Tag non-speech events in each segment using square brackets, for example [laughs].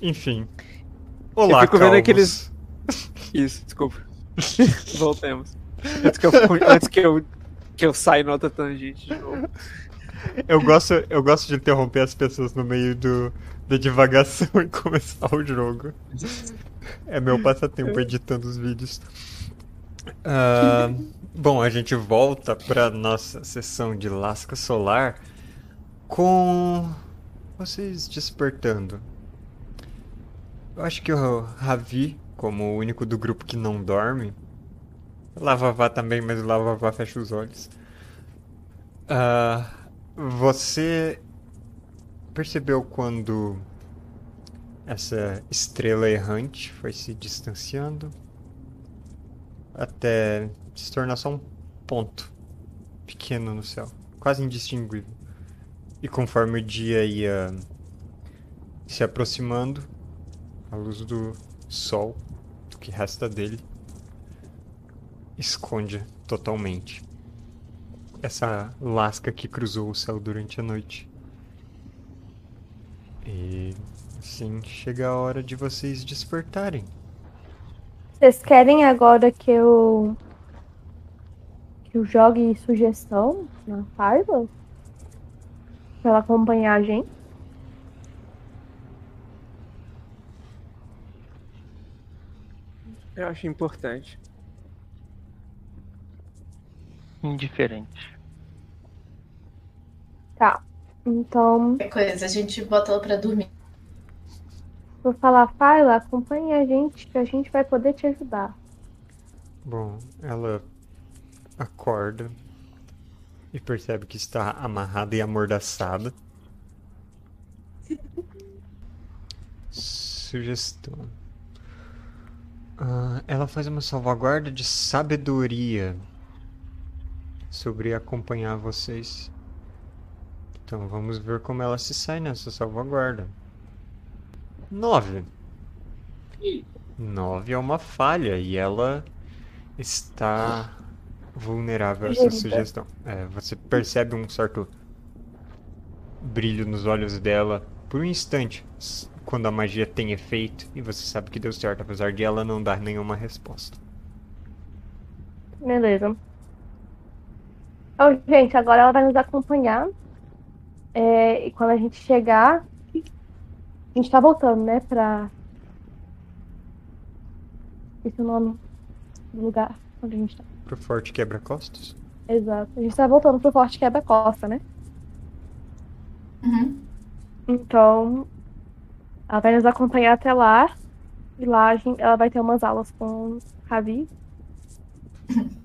Enfim. Olá, eu fico vendo aqueles. [laughs] Isso, desculpa. [laughs] Voltemos. Antes que eu, antes que eu, que eu saia em outra tangente de novo. Eu gosto, eu gosto de interromper as pessoas no meio do, da divagação [laughs] e começar o jogo. É meu passatempo editando os vídeos. Ah, bom, a gente volta para nossa sessão de lasca solar com vocês despertando. Eu acho que o Ravi, como o único do grupo que não dorme, Lavavá também, mas o Lavavá fecha os olhos. Ah, você percebeu quando essa estrela errante foi se distanciando até se tornar só um ponto pequeno no céu, quase indistinguível. E conforme o dia ia se aproximando, a luz do sol, do que resta dele, esconde totalmente essa lasca que cruzou o céu durante a noite. E assim chega a hora de vocês despertarem. Vocês querem agora que eu. que eu jogue sugestão na Fiverr? Pra ela acompanhar a gente? Eu acho importante. Indiferente. Tá. Então, Qualquer coisa, a gente bota ela pra dormir. vou falar, Fiverr, acompanhe a gente que a gente vai poder te ajudar. Bom, ela acorda e percebe que está amarrada e amordaçada. [laughs] Sugestão. Ah, ela faz uma salvaguarda de sabedoria sobre acompanhar vocês. Então vamos ver como ela se sai nessa salvaguarda. Nove. Nove é uma falha e ela está vulnerável a essa sugestão. É, você percebe um certo brilho nos olhos dela por um instante, quando a magia tem efeito e você sabe que deu certo, apesar de ela não dar nenhuma resposta. Beleza. Então, gente, agora ela vai nos acompanhar. É, e quando a gente chegar. A gente tá voltando, né? Pra. Esse é o nome do lugar onde a gente tá. Pro forte quebra-costas? Exato. A gente tá voltando pro Forte Quebra-Costa, né? Uhum. Então. Ela vai nos acompanhar até lá. E lá a gente- ela vai ter umas aulas com o Ravi. [laughs]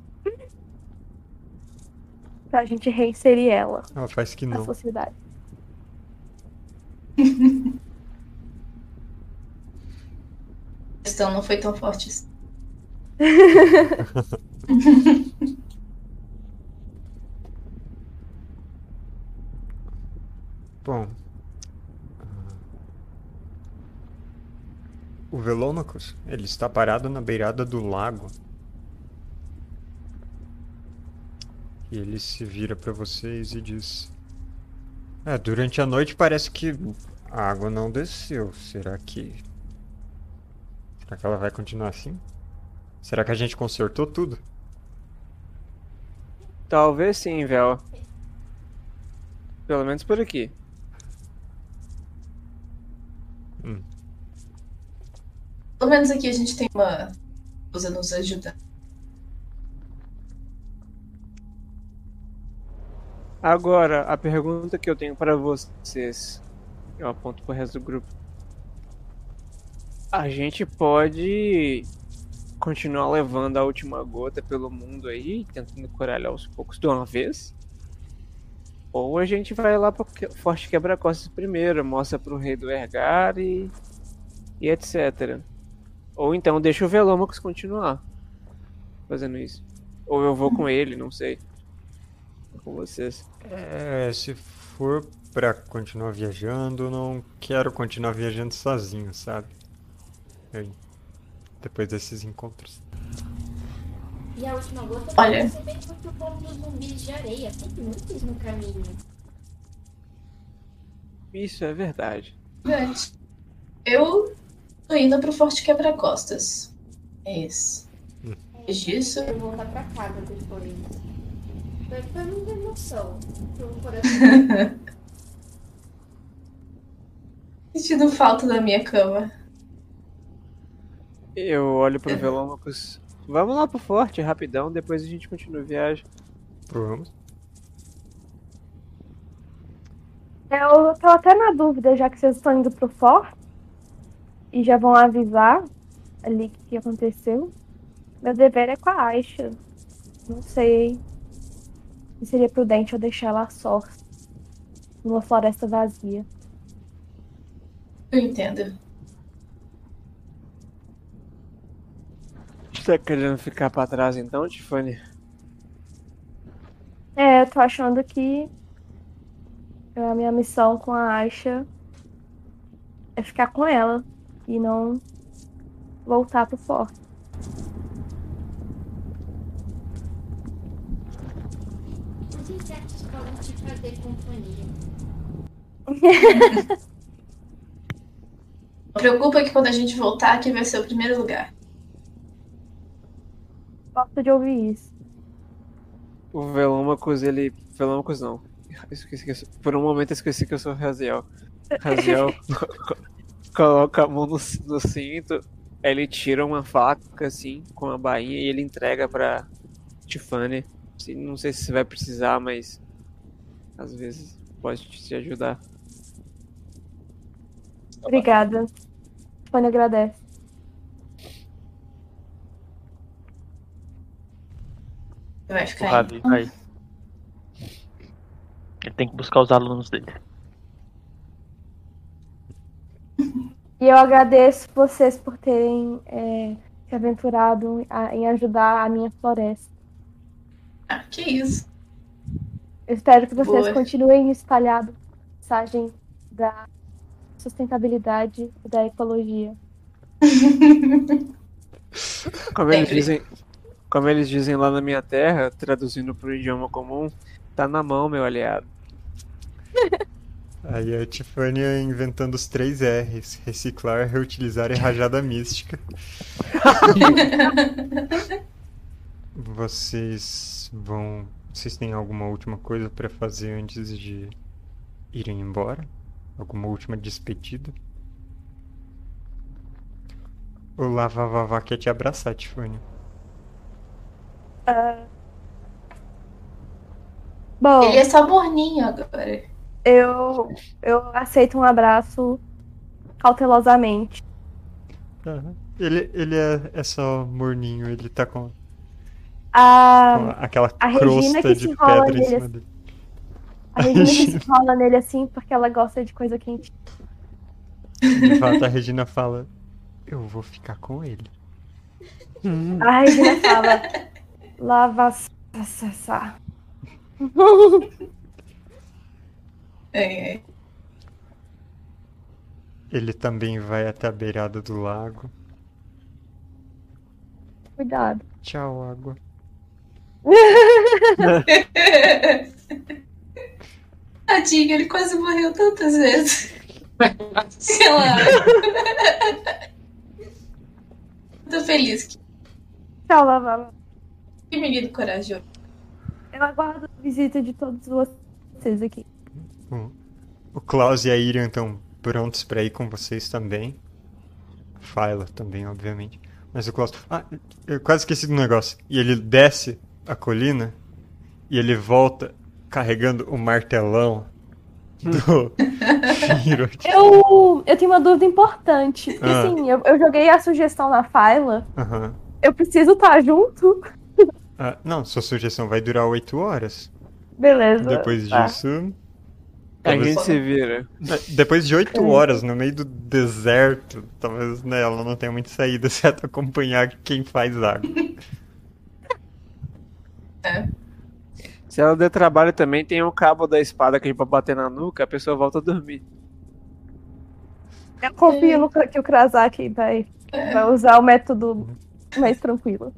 pra gente reinserir ela Ela faz que na não. sociedade. A questão não foi tão forte assim. [laughs] Bom. O Velômacos, ele está parado na beirada do lago. E ele se vira para vocês e diz: É, durante a noite parece que a água não desceu. Será que. Será que ela vai continuar assim? Será que a gente consertou tudo? Talvez sim, Vel. Pelo menos por aqui. Hum. Pelo menos aqui a gente tem uma coisa nos ajudando. Agora, a pergunta que eu tenho para vocês, eu aponto pro resto do grupo. A gente pode continuar levando a última gota pelo mundo aí, tentando coralhar aos poucos de uma vez? Ou a gente vai lá pro Forte Quebra-Costas primeiro, mostra pro rei do Ergar e, e etc. Ou então deixa o Velômacos continuar fazendo isso. Ou eu vou com ele, não sei. Com vocês. É, se for pra continuar viajando, não quero continuar viajando sozinho, sabe? Eu- depois desses encontros. E a última gota Olha. você vem porque o povo dos zumbis de areia tem muitos no caminho. Isso é verdade. Verdade. Eu tô indo pro Forte Quebra-Costas. É isso. Depois disso, Eu vou voltar pra casa depois. Pra, pra não ter noção. [laughs] Sentindo falta da minha cama. Eu olho pro Velômacos. Vamos lá pro forte, rapidão, depois a gente continua a viagem. Vamos. Eu tô até na dúvida, já que vocês estão indo pro forte e já vão avisar ali o que, aconteceu. Meu dever é com a Aisha. Não sei se seria prudente eu deixar ela só numa floresta vazia. Eu entendo. Você tá querendo ficar pra trás então, Tiffany? É, eu tô achando que a minha missão com a Aisha é ficar com ela e não voltar pro forte. Os insetos podem te fazer companhia. Não [laughs] preocupa que quando a gente voltar, aqui vai ser o primeiro lugar. Gosto de ouvir isso. O Velômacos, ele. Velômacos não. Esqueci que eu sou... Por um momento eu esqueci que eu sou Raziel. Raziel [laughs] coloca a mão no, no cinto, aí ele tira uma faca assim, com a bainha e ele entrega pra Tiffany. Não sei se você vai precisar, mas às vezes pode te ajudar. Obrigada. Fanny agradece. Você vai ficar aí. Vai. Ele tem que buscar os alunos dele. E eu agradeço vocês por terem é, se aventurado a- em ajudar a minha floresta. Ah, que isso. Eu espero que vocês Boa. continuem espalhando a mensagem da sustentabilidade e da ecologia. [laughs] Como eles dizem, como eles dizem lá na minha terra, traduzindo pro idioma comum, tá na mão, meu aliado. Aí a Tiffany inventando os três R's: reciclar, reutilizar e rajada mística. [laughs] Vocês vão. Vocês têm alguma última coisa pra fazer antes de irem embora? Alguma última despedida? O Lava Vavá quer te abraçar, Tiffany. Bom, Ele é só morninho agora. Eu, eu aceito um abraço cautelosamente. Aham. Ele, ele é, é só morninho, ele tá com, com A, aquela a Regina crosta que de se pedra em cima assim. dele. a Regina que se [laughs] enrola nele assim porque ela gosta de coisa quente. De fato, a Regina fala: Eu vou ficar com ele. A Regina fala: lava. sa- sa- É, [laughs] é. Ele também vai até a beirada do lago. Cuidado. Tchau, água. [laughs] Tadinho, ele quase morreu tantas vezes. Sei lá. [laughs] Tô feliz. Que Tchau, lava. que menino corajoso. Eu aguardo a visita de todos vocês aqui. O- Klaus e a Irian estão prontos pra ir com vocês também. Faila também, obviamente. Mas o Klaus. Ah, eu quase esqueci do negócio. E ele desce a colina e ele volta carregando o martelão do [laughs] Firo. Eu, eu tenho uma dúvida importante. Porque, Ah. assim, eu, eu joguei a sugestão na Faila. Aham. Eu preciso estar junto? Ah, não, sua sugestão vai durar 8 horas. Beleza. Depois tá. disso. A gente se vira. É, Depois de 8 horas, no meio do deserto, talvez né, ela não tenha muita saída, [laughs] exceto acompanhar quem faz água. Se ela der trabalho também, tem o cabo da espada que a gente pode bater na nuca, a pessoa volta a dormir. Eu confio no que o Krasaki vai, vai usar o método mais tranquilo.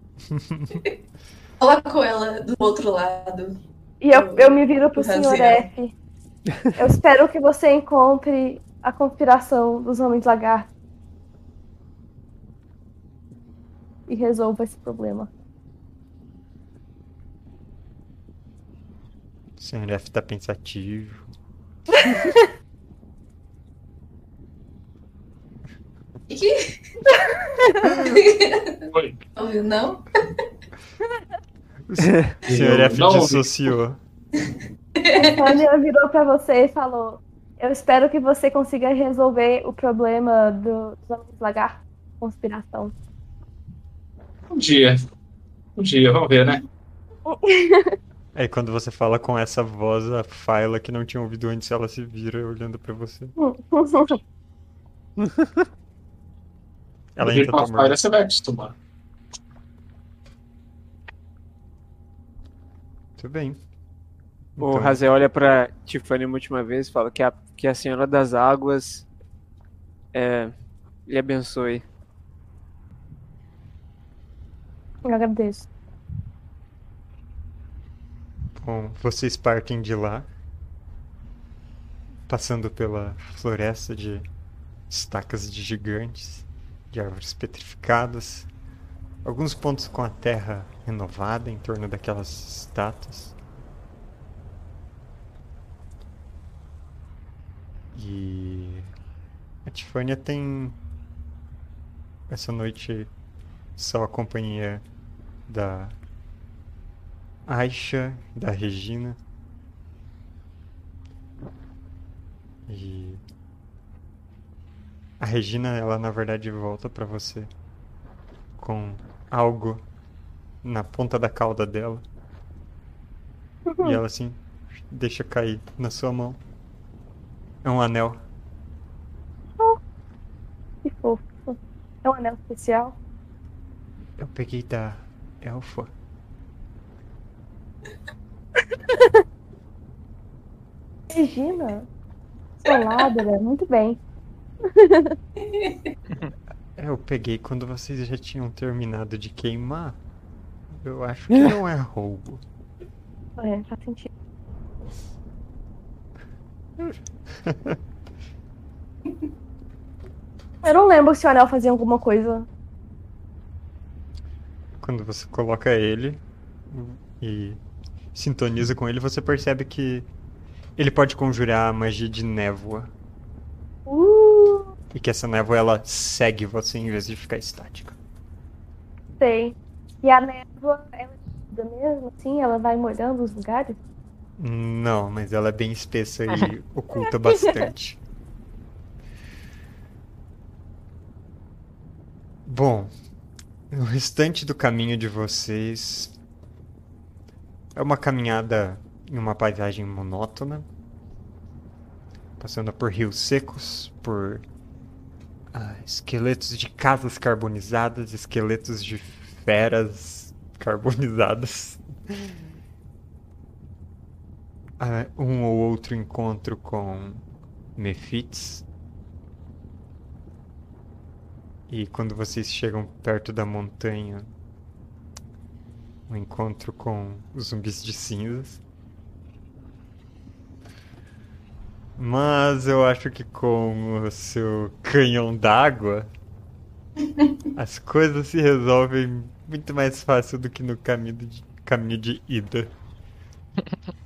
Coloco ela do outro lado. E eu, eu me viro pro. Sr. F. Eu espero que você encontre a conspiração dos homens lagartos e resolva esse problema. O senhor F tá pensativo. Que? Oi. Ouviu, não? O senhor F dissociou. A Tânia virou pra você e falou: Eu espero que você consiga resolver o problema do- dos homens lagarto. Conspiração. Um dia. Um dia, vamos ver, né? [laughs] Aí quando você fala com essa voz, a Faila que não tinha ouvido antes, ela se vira olhando pra você. [laughs] Ela ainda com a morta. você vai acostumar. Tudo bem. O Então, Razé olha pra Tiffany uma última vez e fala que a, que a Senhora das Águas é, lhe abençoe. Eu agradeço. Bom, vocês partem de lá, passando pela floresta de estacas de gigantes, de árvores petrificadas, alguns pontos com a terra renovada em torno daquelas estátuas. E a Tifânia tem essa noite só a companhia da Aisha, da Regina. E a Regina, ela na verdade volta pra você com algo na ponta da cauda dela. E ela assim deixa cair na sua mão. É um anel. Que fofo. É um anel especial. Eu peguei da elfa. Regina. Solada, né? Muito bem. [laughs] Eu peguei quando vocês já tinham terminado de queimar. Eu acho que não é roubo. É, faz sentido. [laughs] Eu não lembro se o anel fazia alguma coisa. Quando você coloca ele e sintoniza com ele, você percebe que ele pode conjurar a magia de névoa. Uh, E que essa névoa ela segue você em vez de ficar estática. sei. E a névoa, ela é mesmo assim? Ela vai molhando os lugares? Não, mas ela é bem espessa e [laughs] oculta bastante. Bom, o restante do caminho de vocês é uma caminhada em uma paisagem monótona, passando por rios secos, por ah, esqueletos de casas carbonizadas, esqueletos de feras carbonizadas. Ah, um ou outro encontro com Mephits. E quando vocês chegam perto da montanha, um encontro com os zumbis de cinzas. Mas eu acho que com o seu canhão d'água, [laughs] as coisas se resolvem muito mais fácil do que no caminho de, caminho de ida. [laughs]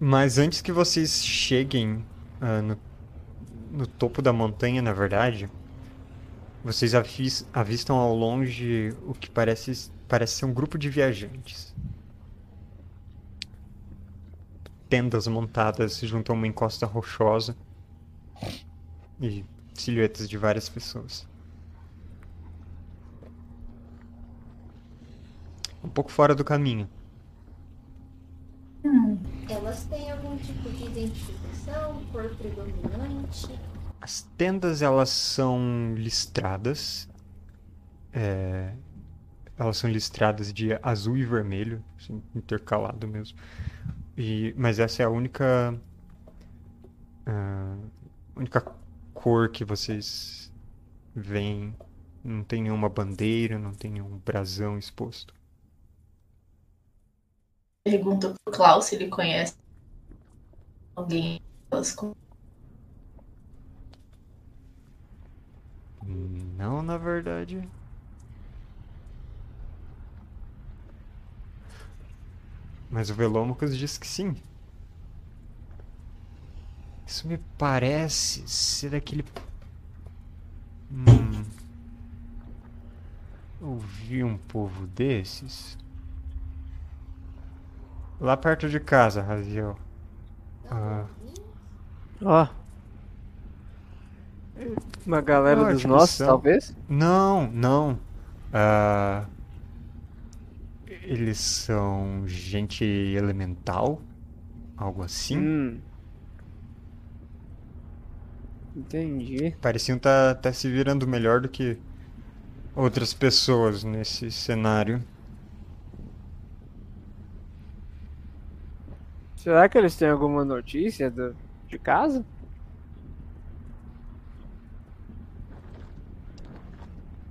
Mas antes que vocês cheguem ah, no, no topo da montanha, na verdade, vocês avis- avistam ao longe o que parece, parece ser um grupo de viajantes. Tendas montadas junto a uma encosta rochosa e silhuetas de várias pessoas. Um pouco fora do caminho. Hum, Elas têm algum tipo de identificação, cor predominante? As tendas elas são listradas. é, elas são listradas de azul e vermelho, assim, intercalado mesmo. E, mas essa é a única ah, única cor que vocês veem. Não tem nenhuma bandeira, não tem nenhum brasão exposto. pergunta pro Klaus se ele conhece alguém Hum, Não, na verdade. Mas o Velômicos diz que sim. Isso me parece ser daquele. Hum. Ouvi um povo desses. Lá perto de casa, Raziel. Ah, Ó. Uma galera Eu dos que nossos, são. talvez? não, não. Ah, eles são gente elemental? Algo assim? Hum. Entendi. Pareciam estar tá, se virando melhor do que outras pessoas nesse cenário. Será que eles têm alguma notícia do, de casa?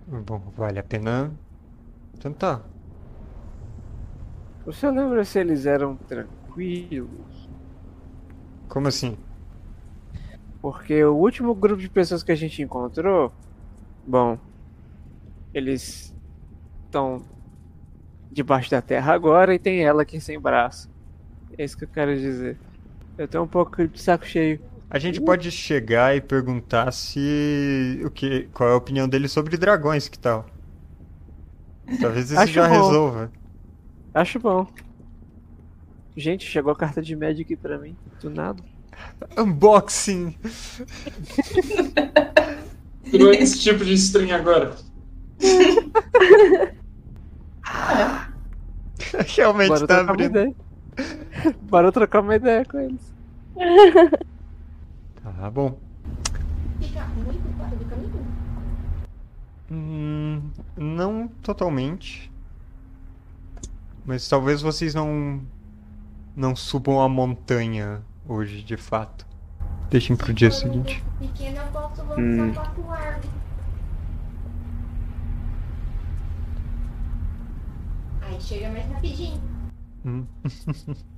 Bom, vale a pena tentar. Você lembra se eles eram tranquilos? Como assim? Porque o último grupo de pessoas que a gente encontrou, bom, eles estão debaixo da terra agora e tem ela aqui sem braço. É isso que eu quero dizer. Eu tô um pouco de saco cheio. A gente pode chegar e perguntar se o que, qual é a opinião dele sobre dragões, que tal? Talvez isso Acho já bom. resolva. Acho bom. Gente, chegou a carta de Magic pra mim. Do nada. Unboxing. Virou esse tipo de stream agora. [laughs] Realmente Bora tá abrindo. [laughs] Bora trocar uma ideia com eles. [laughs] Tá bom. Fica muito fora do caminho. Hum, não totalmente. Mas talvez vocês não não subam a montanha hoje, de fato. Deixem pro dia seguinte. pequeno, eu posso lançar Hum. árvores. Aí chega mais rapidinho. Hum. [laughs]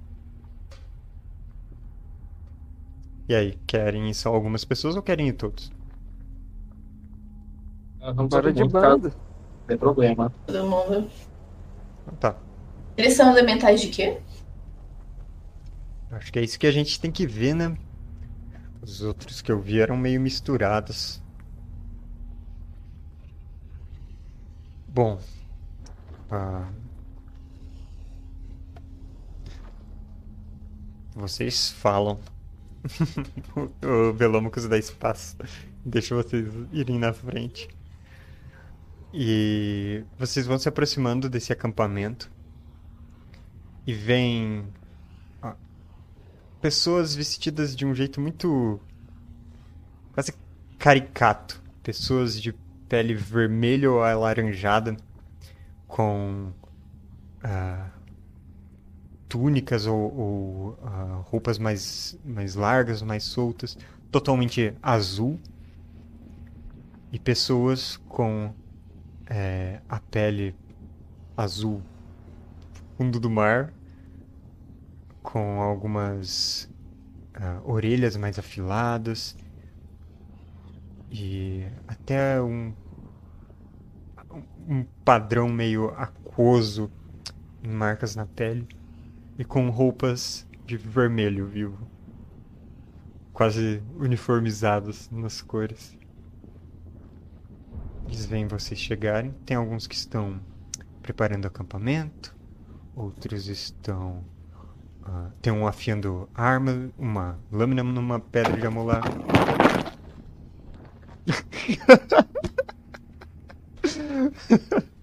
E aí, querem ir só algumas pessoas ou querem ir todos? Ah, Vamos Bora todo de tá? banda. Não tem problema. Todo mundo. Tá. Eles são elementais de quê? Acho que é isso que a gente tem que ver, né? Os outros que eu vi eram meio misturados. Bom. ah, Vocês falam. [laughs] o Velômicos dá espaço. Deixa vocês irem na frente. E vocês vão se aproximando desse acampamento. E vem pessoas vestidas de um jeito muito quase caricato. Pessoas de pele vermelha ou alaranjada com ah, túnicas ou, ou, ah, roupas mais, mais largas, mais soltas, totalmente azul. E pessoas com eh, a pele azul fundo do mar com algumas ah, orelhas mais afiladas e até um, um padrão meio aquoso em marcas na pele e com roupas de vermelho vivo, quase uniformizados nas cores. Eles veem vocês chegarem. Tem alguns que estão preparando acampamento, outros estão ah, tem um afiando arma, uma lâmina numa pedra de amolar. [laughs]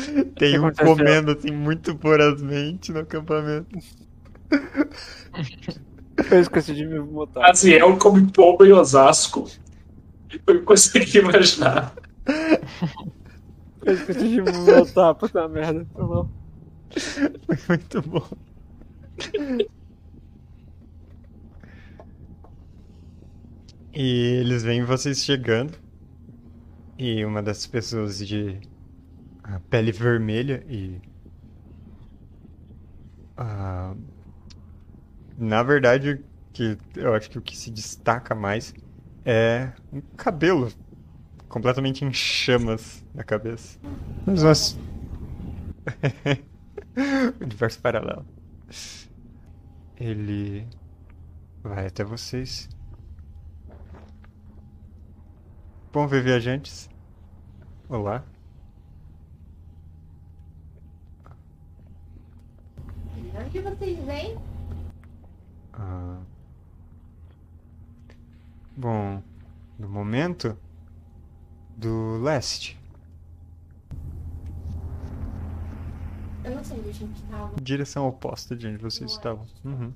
[laughs] Tem um aconteceu? comendo assim muito vorazmente no acampamento. Eu esqueci de me botar. Aziel come pomba em Osasco. Eu consegui imaginar. Eu esqueci de me botar, puta merda. Foi mal. Foi muito bom. E eles veem vocês chegando. E uma das pessoas de a pele vermelha e. ah, na verdade, que eu acho que o que se destaca mais é um cabelo completamente em chamas na cabeça. Mas nós. [laughs] Universo paralelo. Ele vai até vocês. Bom ver viajantes. Olá. De onde vocês vêm? Ah. Bom, no momento do leste, Eu não sei onde a gente tava. direção oposta de onde vocês estavam. Uhum.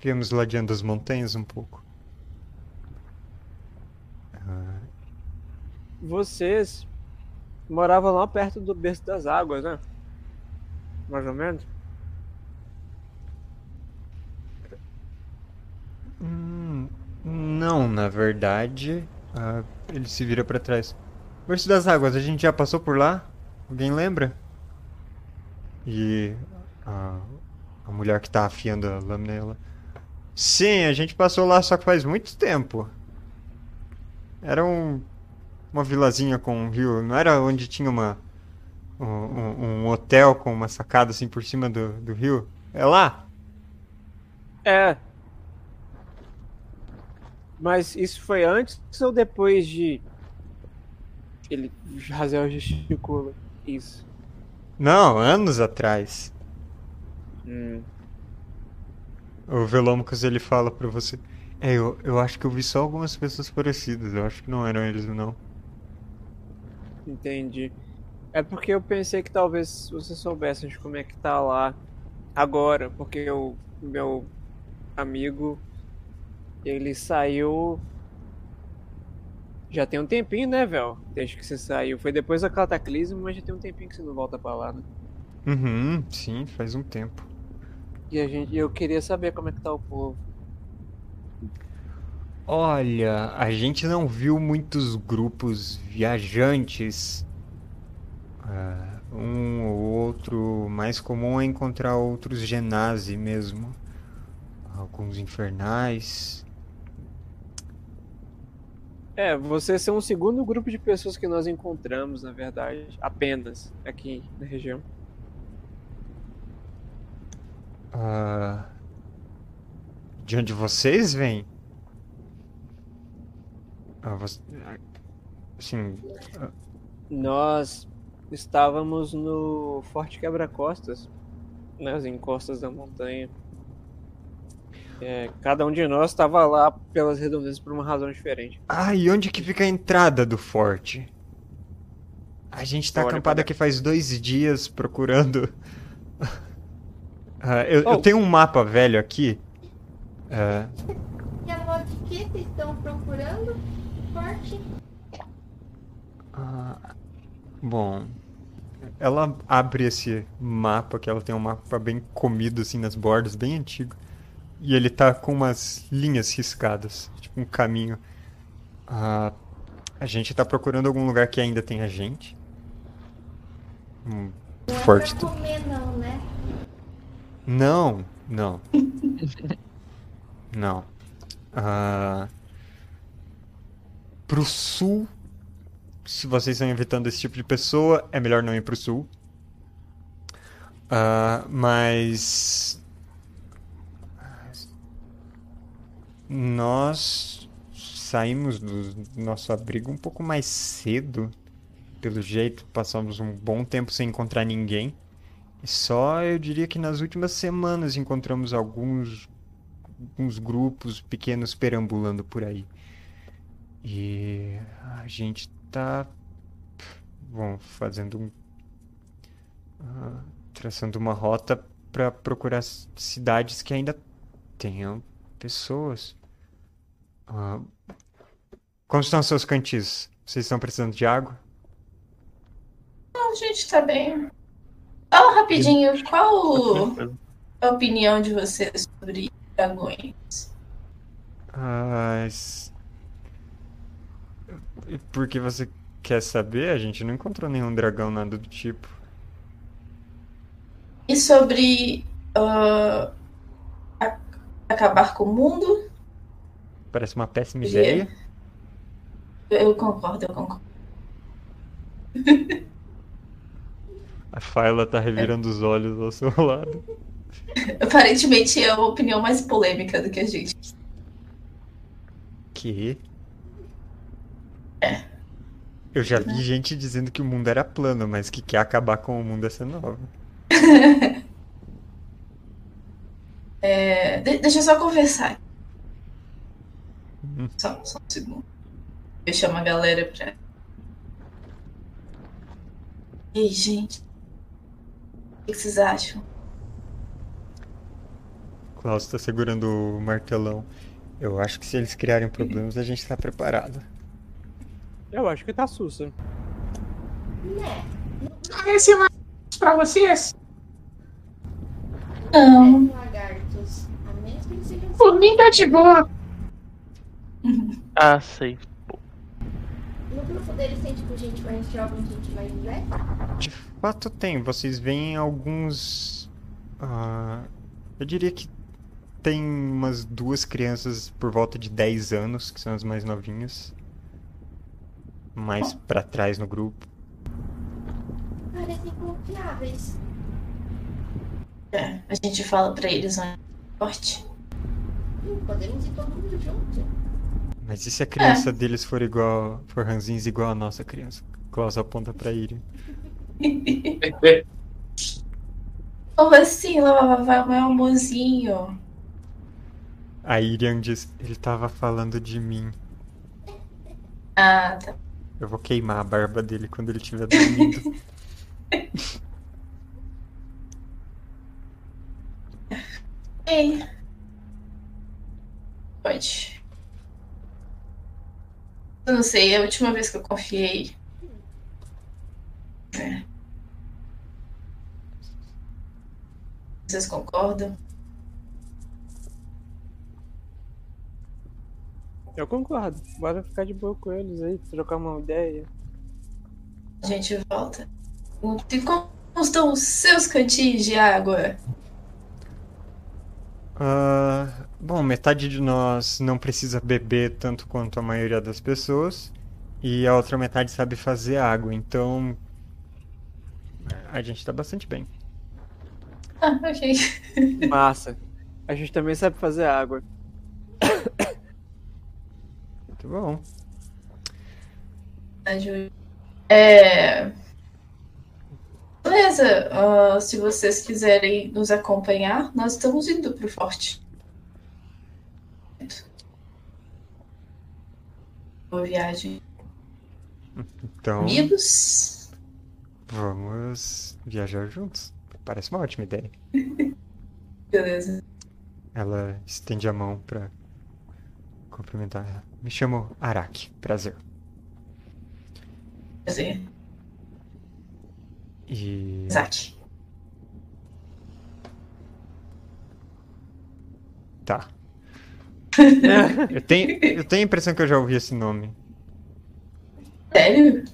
Viemos ladeando as montanhas um pouco. Ah, Vocês moravam lá perto do berço das águas, né? Mais ou menos. hum, não, na verdade, ah, ele se vira pra trás. Berço das Águas, a gente já passou por lá? Alguém lembra? E a, a mulher que tá afiando a lâmina, ela. Sim, a gente passou lá só que faz muito tempo. Era um, uma vilazinha com um rio, não era onde tinha uma um, um- um hotel com uma sacada assim por cima do, do rio? É lá? É. Mas isso foi antes ou depois de. Ele. Razel gesticula. Isso. Não, anos atrás. Hum. O Velômicos ele fala pra você. É, eu, eu acho que eu vi só algumas pessoas parecidas. Eu acho que não eram eles, não. Entendi. É porque eu pensei que talvez você soubesse de como é que tá lá agora, porque o meu amigo ele saiu já tem um tempinho, né, Vel? Desde que você saiu. Foi depois da cataclismo, mas já tem um tempinho que você não volta pra lá, né? Uhum, sim, faz um tempo. E a gente, eu queria saber como é que tá o povo. Olha, a gente não viu muitos grupos viajantes. Ah, um ou outro. Mais comum é encontrar outros genasi mesmo. Alguns infernais. É, vocês são o segundo grupo de pessoas que nós encontramos, na verdade, apenas aqui na região. Ah, de onde vocês vêm? Ah, você... Assim, Nós estávamos no Forte Quebra-Costas, nas encostas da montanha. É, cada um de nós estava lá pelas redondezas por uma razão diferente. Ah, e onde que fica a entrada do forte? A gente tá Olha, acampado aqui faz dois dias procurando. [laughs] Ah, eu, eu Oh. tenho um mapa velho aqui. Ah, E a moto de que vocês estão procurando? Forte? ah, bom, ela abre esse mapa que ela tem um mapa bem comido assim nas bordas, bem antigo. E ele tá com umas linhas riscadas, tipo um caminho. Ah, a gente tá procurando algum lugar que ainda tenha gente. Um Não é forte. pra comer não, né? Não, não. [laughs] Não. Ah, pro sul, se vocês estão evitando esse tipo de pessoa, é melhor não ir pro sul. Ah, mas. Nós saímos do nosso abrigo um pouco mais cedo. Pelo jeito, passamos um bom tempo sem encontrar ninguém. E Só eu diria que nas últimas semanas encontramos alguns, alguns grupos pequenos perambulando por aí. E a gente tá, bom, fazendo um, ah, traçando uma rota para procurar cidades que ainda tenham pessoas. Ah, como estão seus cantis? Vocês estão precisando de água? A gente tá bem. Fala rapidinho, qual [laughs] a opinião de vocês sobre dragões? Ah, s- e por que você quer saber? A gente não encontrou nenhum dragão, nada do tipo. E sobre a- acabar com o mundo? Parece uma péssima Queria- ideia. Eu concordo, eu concordo. [laughs] A Fayla tá revirando os olhos ao seu lado. Aparentemente é a opinião mais polêmica do que a gente. Que? Eu já vi gente dizendo que o mundo era plano, mas que quer acabar com o mundo essa nova. [laughs] É, de- deixa eu só conversar. Uhum. Só, só um segundo. Eu chamo a galera pra. Ei, gente. O que vocês acham? Klaus tá segurando o martelão. Eu acho que se eles criarem problemas, a gente tá preparado. Eu acho que tá sussa. Né? Parece mais pra vocês. Não. Por mim tá de boa. Ah, sei. No grupo deles tem tipo gente mais jovem, gente mais velha. De fato tem, vocês veem alguns. ah, eu diria que tem umas duas crianças por volta de 10 anos, que são as mais novinhas. Mais pra trás no grupo. Parecem confiáveis. É, a gente fala pra eles onde é forte. Hum, podemos ir todo mundo junto. Mas e se a criança deles for igual. for ranzins igual a nossa criança? Klaus aponta pra Irian. Como assim, lá vai o meu amorzinho? A Irian diz: ele tava falando de mim. Ah, tá. Eu vou queimar a barba dele quando ele estiver dormindo. [laughs] Ei. Pode. Eu não sei, é a última vez que eu confiei. É. Vocês concordam? Eu concordo. Bora ficar de boa com eles aí, trocar uma ideia. A gente volta. E como estão os seus cantinhos de água? Ah, bom, metade de nós não precisa beber tanto quanto a maioria das pessoas. E a outra metade sabe fazer água, então. A gente tá bastante bem. Ah, ok. Massa. A gente também sabe fazer água. Muito bom. É. Beleza, ah, se vocês quiserem nos acompanhar, nós estamos indo pro forte. Boa viagem. Então, Amigos? vamos viajar juntos. Parece uma ótima ideia. [laughs] Beleza. Ela estende a mão pra cumprimentar ela. Me chamo Araki, prazer. Prazer. E. Isaac. Tá. [laughs] Eu tenho, eu tenho a impressão que eu já ouvi esse nome. Sério?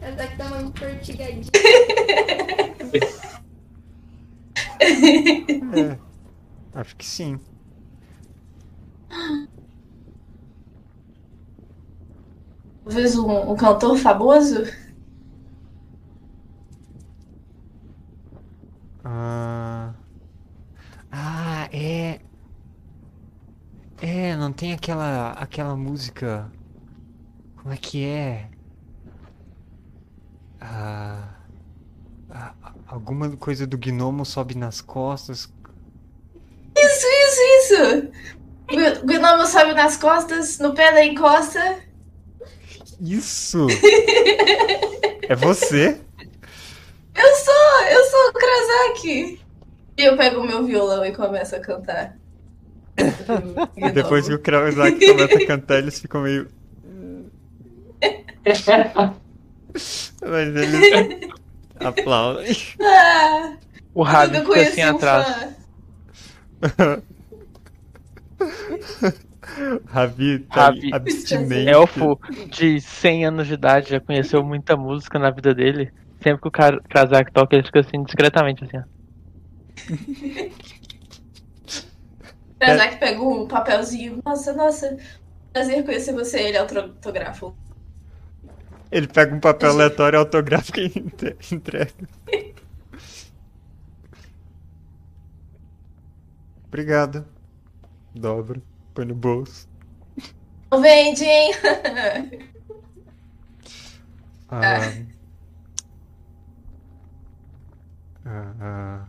Essa aqui tá uma. É, acho que sim. Talvez um, um cantor famoso? Ah, ah, é. É, não tem aquela aquela música. Como é que é? Ah, ah, alguma coisa do gnomo sobe nas costas. Isso, isso, isso! O gnomo sobe nas costas, no pé da encosta. Isso! É você? Eu sou, eu sou o Krasaki! E eu pego o meu violão e começo a cantar. E depois que o Krawzak começa a cantar, eles ficam meio. Mas eles aplaudem. Ah, O Rabi fica assim um atrás. [laughs] Ravi tá Ravi. abstinente. Elfo de 100 anos de idade, já conheceu muita música na vida dele. Sempre que o Krazak toca, ele fica assim, discretamente assim, ó. [laughs] Krazak pega um papelzinho. Nossa, nossa. Prazer conhecer você. Ele autografa. Ele pega um papel aleatório autográfico e [laughs] entre- entrega. [laughs] Obrigado. Dobro. Põe no bolso. Não vende, hein? [laughs] Ah, ah, ah.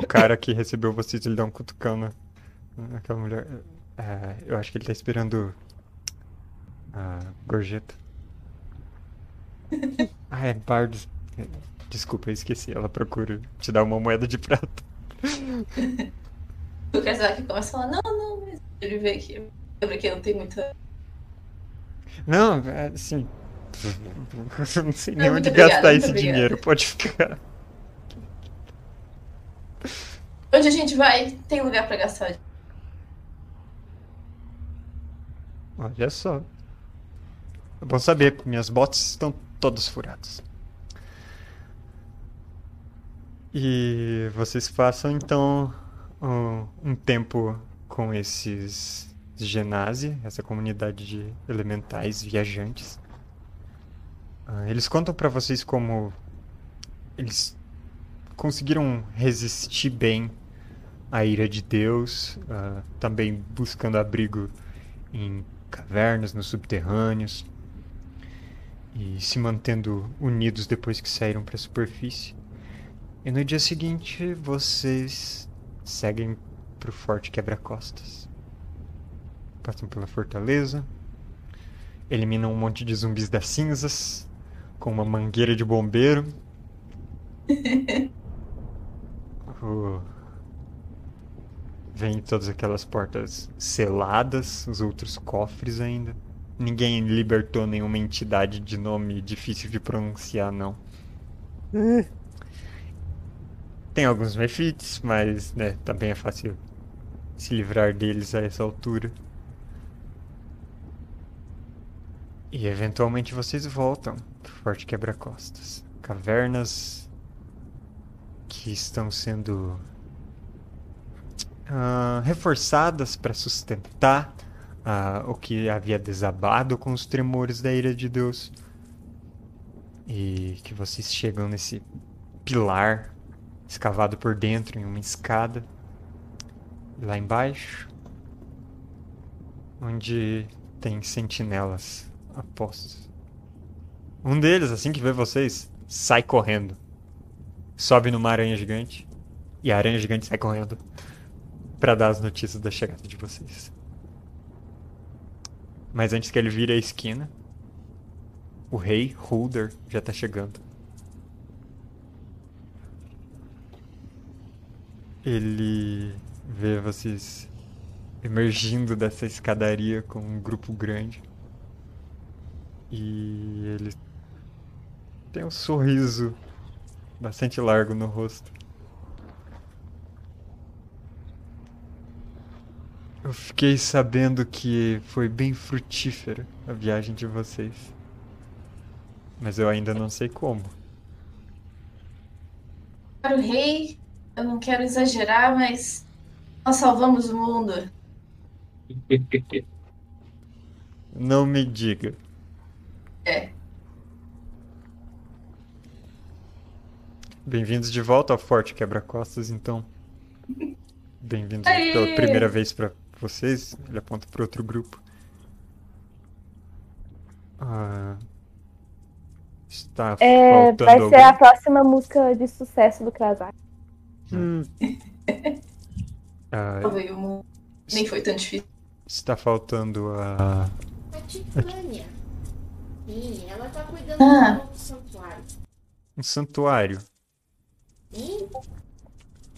o cara que recebeu vocês, ele dá um cutucão na, naquela mulher. Ah, eu acho que ele tá esperando a gorjeta. [laughs] Ah, é Bardos. Desculpa, eu esqueci. Ela procura te dar uma moeda de prata. [laughs] O Krazak começa a falar: Não, ele vê que. Lembra que não tem muita. Não, é, assim. [laughs] Não sei nem onde muito gastar obrigada, esse muito dinheiro. Pode ficar. Onde a gente vai, tem lugar pra gastar. Olha só. É bom saber, porque minhas botas estão todas furadas. E vocês passam então um, um tempo com esses Genasi, essa comunidade de elementais viajantes. Ah, eles contam pra vocês como eles conseguiram resistir bem à ira de Deus, ah, também buscando abrigo em cavernas, nos subterrâneos e se mantendo unidos depois que saíram para a superfície. E no dia seguinte vocês seguem para o Forte Quebra-Costas. Passam pela fortaleza, eliminam um monte de zumbis das cinzas com uma mangueira de bombeiro. [laughs] O- Vem todas aquelas portas seladas, os outros cofres ainda. Ninguém libertou nenhuma entidade de nome difícil de pronunciar, não. Tem alguns mefites, mas né, também é fácil se livrar deles a essa altura. E eventualmente vocês voltam pro Forte Quebra-Costas. Cavernas que estão sendo ah, reforçadas para sustentar ah, o que havia desabado com os tremores da ira de Deus. E que vocês chegam nesse pilar escavado por dentro em uma escada. Lá embaixo, onde tem sentinelas apostos. Um deles, assim que vê vocês, sai correndo. Sobe numa aranha gigante. E a aranha gigante sai correndo para dar as notícias da chegada de vocês. Mas antes que ele vire a esquina, o rei Hulder já tá chegando. Ele vê vocês emergindo dessa escadaria com um grupo grande. E ele tem um sorriso bastante largo no rosto. Eu fiquei sabendo que foi bem frutífera a viagem de vocês. Mas eu ainda não sei como. Para o rei, eu não quero exagerar, mas nós salvamos o mundo. [laughs] Não me diga. É. Bem-vindos de volta ao Forte Quebra-Costas, então. Bem-vindos pela primeira vez pra vocês. Ele aponta para outro grupo. Ah, está É, faltando vai ser a algum? próxima música de sucesso do Krasak. [laughs] Ah, Salvei o. Nem foi tão difícil. está faltando a. A Titânia. Sim, ela tá cuidando Ah. do novo santuário. um santuário. Sim,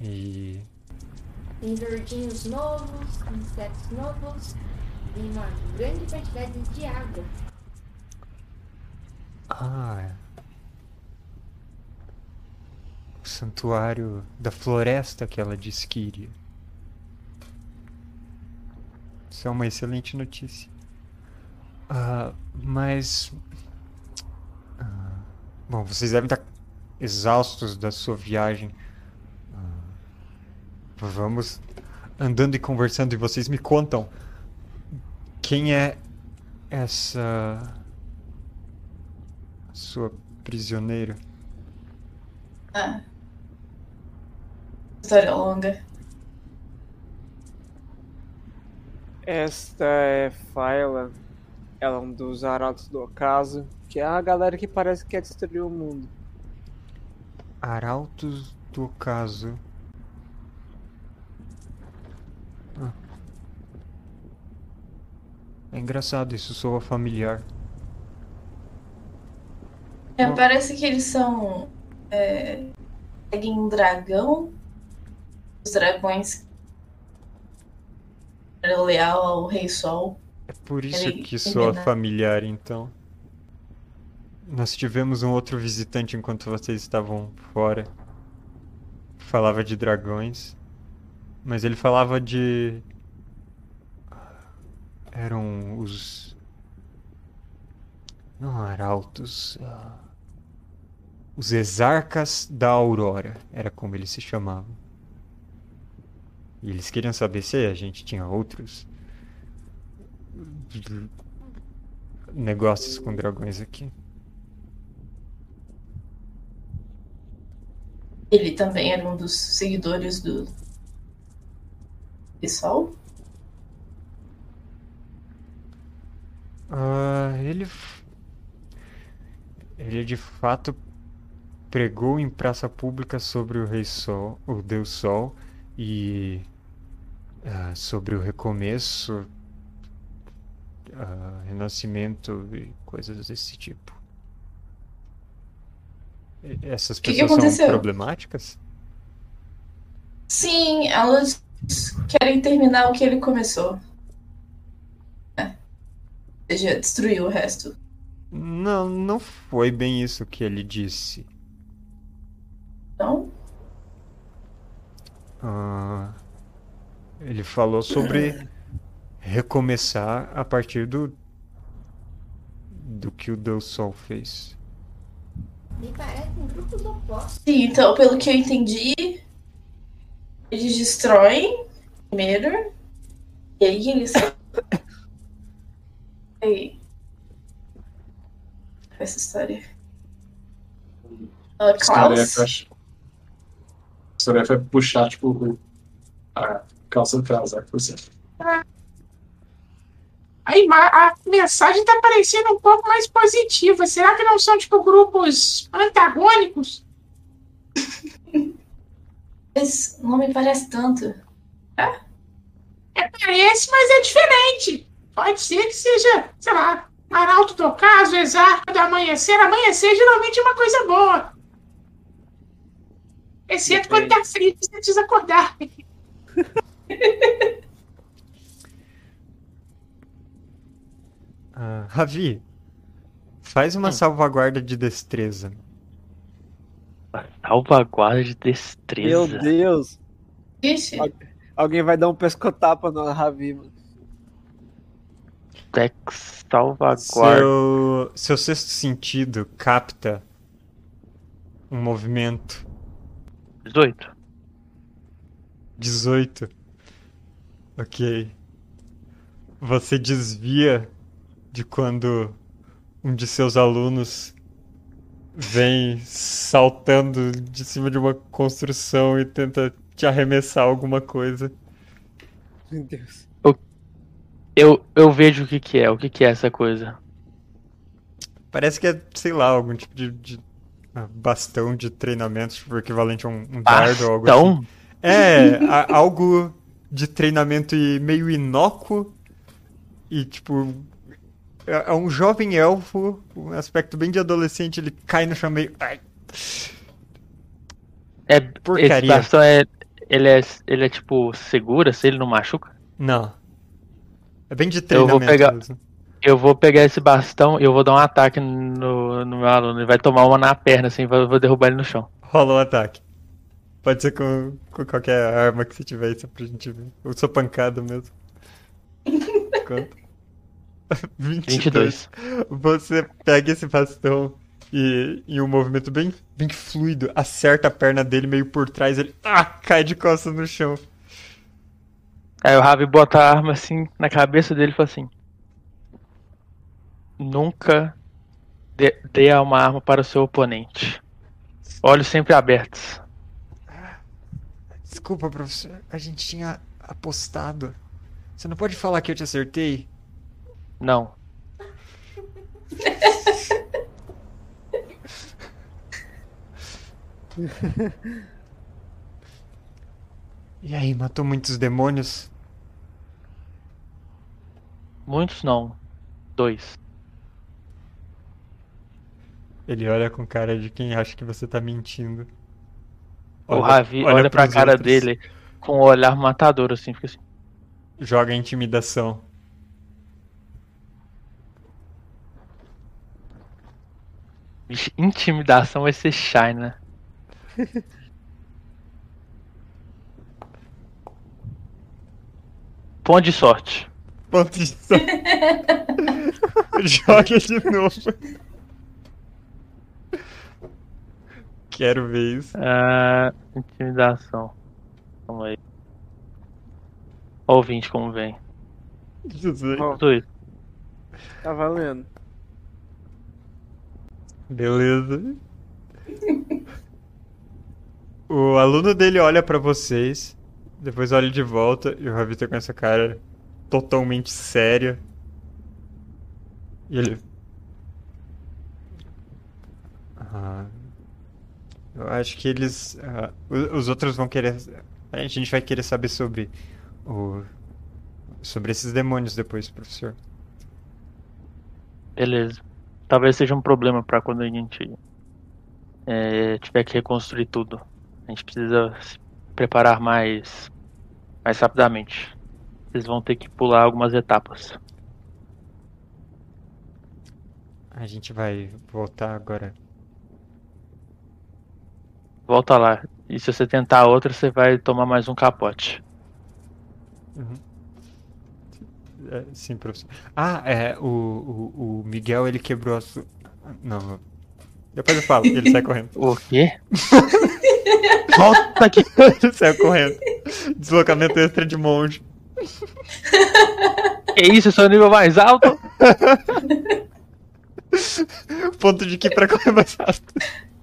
E tem verdinhos novos, insetos novos e uma grande quantidade de água. Ah. é. O santuário da floresta que ela disse que iria. Isso é uma excelente notícia. Ah, mas. ah, bom, vocês devem estar exaustos da sua viagem. Ah, vamos. andando e conversando e vocês me contam quem é essa sua prisioneira. Ah. História longa. Esta é Faila. Ela é um dos arautos do ocaso, que é a galera que parece que quer destruir o mundo. Arautos do Ocaso. Ah. É engraçado, isso soa familiar. É, Bom. parece que eles são. É, seguem um dragão. Os dragões. Era leal ao Rei Sol. É por isso Ele- que soa não- familiar, então. Nós tivemos um outro visitante enquanto vocês estavam fora. Falava de dragões. Mas ele falava de. Eram os. Não arautos. ah, Os exarcas da Aurora. Era como eles se chamavam. E eles queriam saber se a gente tinha outros negócios com dragões aqui. Ele também era um dos seguidores do Rei Sol. Ah, ele. Ele de fato pregou em praça pública sobre o Rei Sol, o Deus Sol, e ah, sobre o recomeço, ah, renascimento e coisas desse tipo. E- Essas Que que pessoas são problemáticas? Sim, elas querem terminar o que ele começou. É. Ou seja, destruir o resto. Não, não foi bem isso que ele disse. Então, Ah, ele falou sobre recomeçar a partir do do que o Deus Sol fez. Me parecem grupos opostos. sim, então, pelo que eu entendi, eles destroem primeiro. E aí eles. [coughs] Aí. Essa história. Ah, Klaus? Tarefa, acho. Tarefa é puxar, tipo, a calça do casaco por cima. A, a mensagem tá parecendo um pouco mais positiva. Será que não são, tipo, grupos antagônicos? Esse não me parece tanto. É, parece, mas é diferente. Pode ser que seja, sei lá, Arauto do Ocaso, Exarca do Amanhecer. Amanhecer geralmente é uma coisa boa. Exceto quando tá frio, você precisa acordar. [laughs] Ah, Ravi, faz uma salvaguarda de destreza. Salvaguarda de destreza. Meu Deus! Ixi, Alguém vai dar um pescotapa no Ravi, mano. Dex salvaguarda. Seu, seu sexto sentido capta um movimento 18. 18. Ok. Você desvia de quando um de seus alunos vem saltando de cima de uma construção e tenta te arremessar alguma coisa. Meu Deus. Eu, eu vejo o que que é, o que que é essa coisa. Parece que é, sei lá, algum tipo de, de, ah, bastão de treinamento, tipo, equivalente a um, um dardo ou algo assim. Bastão? É, a- algo de treinamento e meio inócuo e tipo é, é um jovem elfo, um aspecto bem de adolescente, ele cai no chão meio. Ai, É, Porcaria. esse bastão é ele, é. ele é tipo segura, se ele não machuca? não. É bem de Eu vou treinamento pegar- mesmo. Eu vou pegar esse bastão e eu vou dar um ataque no, no meu aluno. Ele vai tomar uma na perna, assim, vou, vou derrubar ele no chão. Rola um ataque. Pode ser com, com qualquer arma que você tiver aí, só pra gente ver. Ou só pancada mesmo. Quanto? 22. 22. Você pega esse bastão e em um movimento bem, bem fluido, acerta a perna dele meio por trás, ele ah, cai de costas no chão. Aí o Ravi bota a arma assim na cabeça dele e fala assim: Nunca dê, dê uma arma para o seu oponente. Olhos sempre abertos. Desculpa, professor. A gente tinha apostado. Você não pode falar que eu te acertei? Não. [laughs] E aí, matou muitos demônios? Muitos não. Dois. Ele olha com cara de quem acha que você tá mentindo. O Ravi olha, pra pros cara outros. dele com um olhar matador, assim, fica assim. Joga intimidação. Intimidação vai ser shy, né? [laughs] Ponto de sorte. Ponto de sorte. [laughs] Joga de novo. Quero ver isso. Ah, intimidação. Calma aí. Ó o 20 como vem. Jesus. Dois. tá valendo. Beleza. O aluno dele olha pra vocês, depois olha de volta e o Ravi tá com essa cara totalmente séria. E ele. Ah, eu acho que eles. o- os outros vão querer. A gente vai querer saber sobre o. Sobre esses demônios depois, professor. Beleza. Talvez seja um problema pra quando a gente é, tiver que reconstruir tudo. A gente precisa se preparar mais, mais rapidamente. Vocês vão ter que pular algumas etapas. A gente vai voltar agora. Volta lá. E se você tentar outra, você vai tomar mais um capote. Uhum. É, sim, professor. Ah, é, o, o, o Miguel, ele quebrou a sua... Não, depois eu falo, ele sai correndo. [laughs] O quê? [laughs] Volta aqui! [laughs] Ele saiu correndo. Deslocamento extra de monge. Que isso? É o nível mais alto? Ponto de que pra correr mais rápido.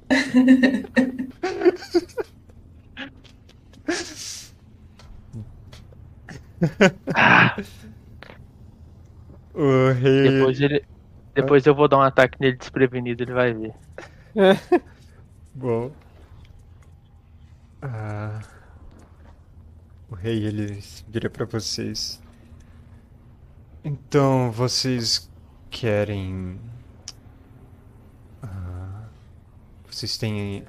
[laughs] O rei... depois ele. Depois eu vou dar um ataque nele desprevenido, ele vai ver. [laughs] Bom. Ah, o rei, ele vira pra vocês. Então, vocês querem... Ah, vocês têm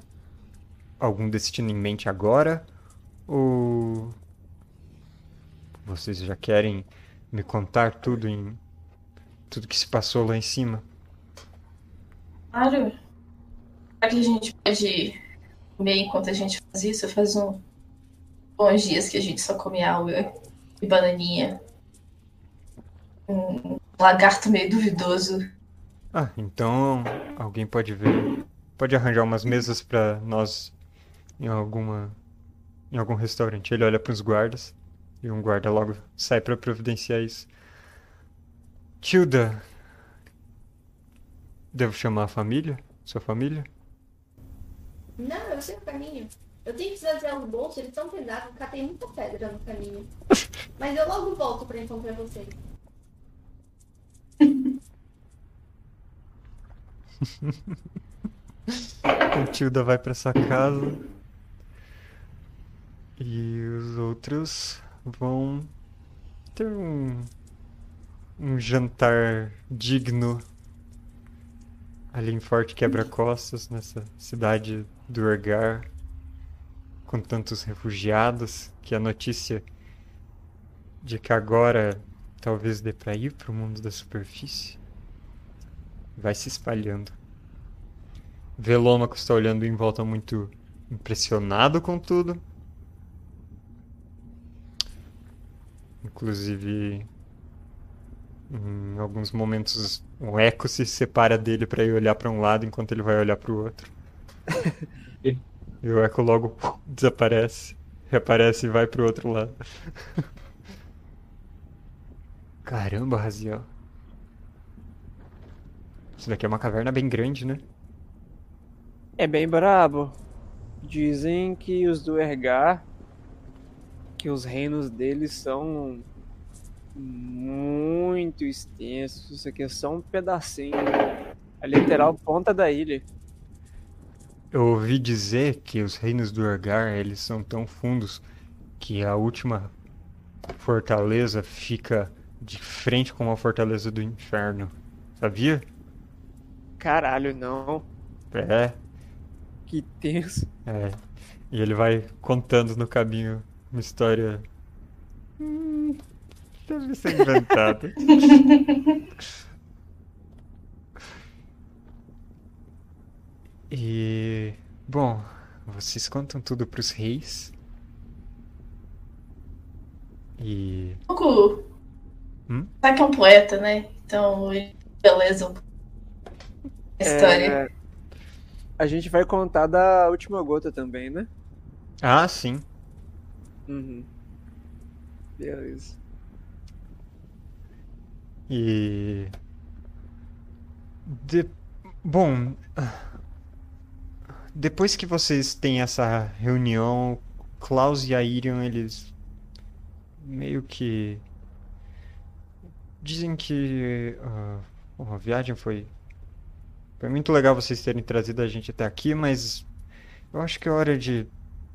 algum destino em mente agora? Ou... Vocês já querem me contar tudo em... Tudo que se passou lá em cima? Claro. Será que a gente pode comer enquanto a gente faz isso? Faz um bons dias que a gente só come água e bananinha. Um lagarto meio duvidoso. Ah, então alguém pode ver, pode arranjar umas mesas pra nós em alguma, em algum restaurante. Ele olha pros guardas e um guarda logo sai pra providenciar isso. Tilda, devo chamar a família? Sua família? Não, eu sei o caminho. Eu tenho que esvaziar os bolsos, eles estão pesados, catei muita pedra no caminho. [laughs] Mas eu logo volto pra encontrar vocês. [laughs] Tilda vai pra essa casa e os outros vão ter um, um jantar digno ali em Forte Quebra-Costas, nessa cidade do Urgar, com tantos refugiados, que a notícia de que agora talvez dê pra ir pro mundo da superfície vai se espalhando. Velômaco está olhando em volta muito impressionado com tudo. Inclusive, em alguns momentos, o eco se separa dele para ir olhar para um lado enquanto ele vai olhar para o outro. [laughs] e o eco logo desaparece, reaparece e vai para o outro lado. [laughs] Caramba, Raziel. Isso daqui é uma caverna bem grande, né? É bem brabo. Dizem que os do Ergar, que os reinos deles são muito extensos. Isso aqui é só um pedacinho. A literal ponta da ilha. Eu ouvi dizer que os reinos do Urgar, eles são tão fundos que a última fortaleza fica de frente com a fortaleza do inferno. Sabia? Caralho, não. É, Que tenso. é. E ele vai contando no caminho uma história. Hum, deve ser inventada. [laughs] E. Bom, vocês contam tudo pros reis. E. Goku. Hum? Sabe que é um poeta, né? Então, ele beleza um pouco a história. É, a gente vai contar da última gota também, né? Ah, sim. Uhum. Beleza. E. De... Bom. Depois que vocês têm essa reunião, Klaus e a Irion, eles. meio que. Dizem que. bom, a viagem foi. Foi muito legal vocês terem trazido a gente até aqui, mas. Eu acho que é hora de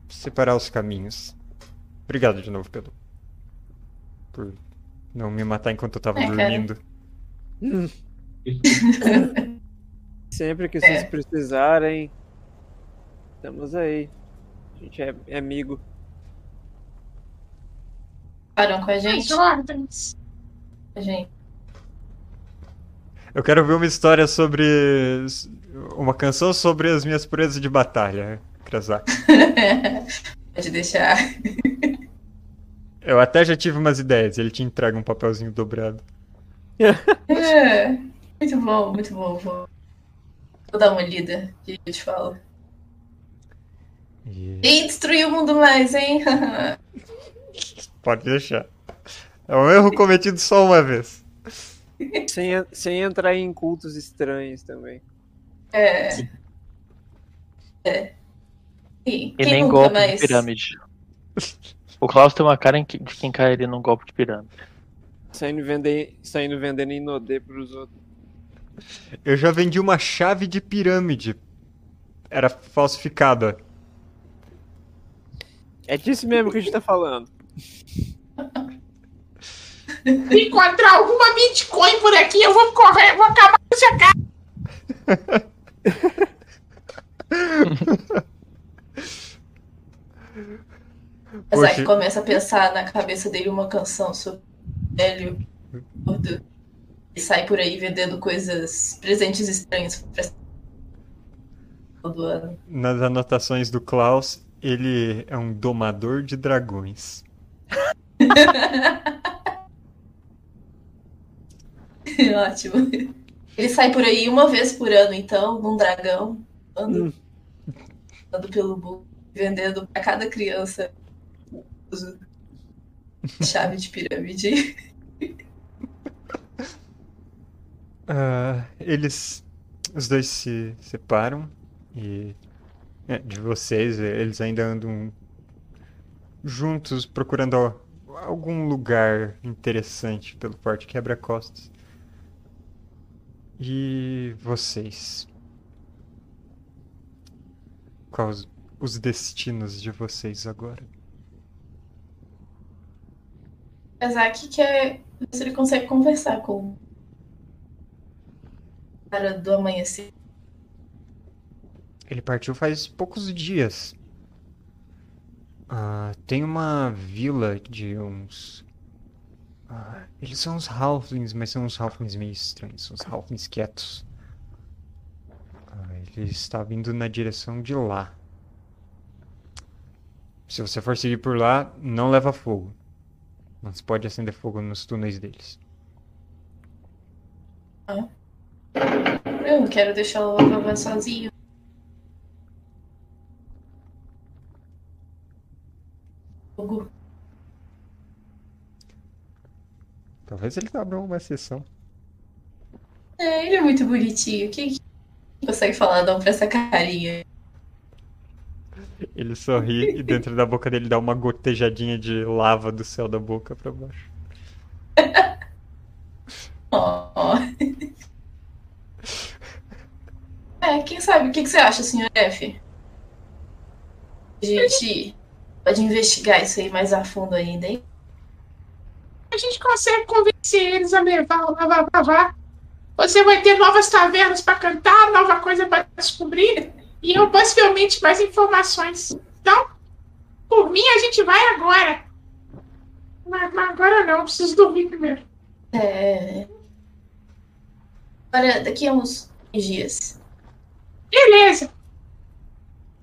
separar os caminhos. Obrigado de novo, Pedro. Por não me matar enquanto eu tava É, dormindo. [laughs] Sempre que vocês É. precisarem, estamos aí. A gente é, é amigo. Param com a gente. A gente. Eu quero ver uma história sobre. Uma canção sobre as minhas presas de batalha, Krasak. [laughs] Pode deixar. [laughs] Eu até já tive umas ideias, ele te entrega um papelzinho dobrado. [laughs] É, muito bom, muito bom. Vou, vou dar uma lida e eu te falo. E destruir o mundo mais, hein? pode deixar. É um erro cometido só uma vez. Sem, sem entrar em cultos estranhos também. É. É. E, E nem golpe mais? de pirâmide. O Klaus tem uma cara de quem cairia num golpe de pirâmide. Saindo, vender, saindo vendendo Inodê pros outros. Eu já vendi uma chave de pirâmide. Era falsificada. É disso mesmo que a gente tá falando. Se encontrar alguma Bitcoin por aqui, eu vou correr, vou acabar com essa cara. Mas aí começa a pensar na cabeça dele uma canção sobre o velho gordo e sai por aí vendendo coisas, presentes estranhos pra todo ano. Nas anotações do Klaus, ele é um domador de dragões. [laughs] [laughs] Ótimo. Ele sai por aí uma vez por ano, então, num dragão, andando, andando pelo mundo, vendendo pra cada criança [laughs] chave de pirâmide. [laughs] Ah, eles. Os dois se separam e. é, de vocês, eles ainda andam juntos procurando al- algum lugar interessante pelo Forte Quebra-Costas. E vocês? Quais os destinos de vocês agora? Kazaki quer ver se ele consegue conversar com o cara do amanhecer. Ele partiu faz poucos dias. Ah, tem uma vila de uns. Ah, eles são uns halflings, mas são uns halflings meio estranhos, uns halflings quietos. Ah, ele está vindo na direção de lá. Se você for seguir por lá, não leva fogo. Não se pode acender fogo nos túneis deles. Eu não quero deixar o Lavavan sozinho. Fogo. Talvez ele abra uma exceção. É, ele é muito bonitinho. Quem que consegue falar não pra essa carinha? Ele sorri e dentro da boca dele dá uma gotejadinha de lava do céu da boca pra baixo. [laughs] Ó. É, quem sabe? O que, que você acha, senhor F? A gente pode investigar isso aí mais a fundo ainda, hein? A gente consegue convencer eles a levar o Lava Vavá. Você vai ter novas tavernas pra cantar, nova coisa pra descobrir. E eu possivelmente mais informações. Então, por mim, a gente vai agora. Mas, mas agora não, preciso dormir primeiro. É. Agora, daqui a uns dias. Beleza.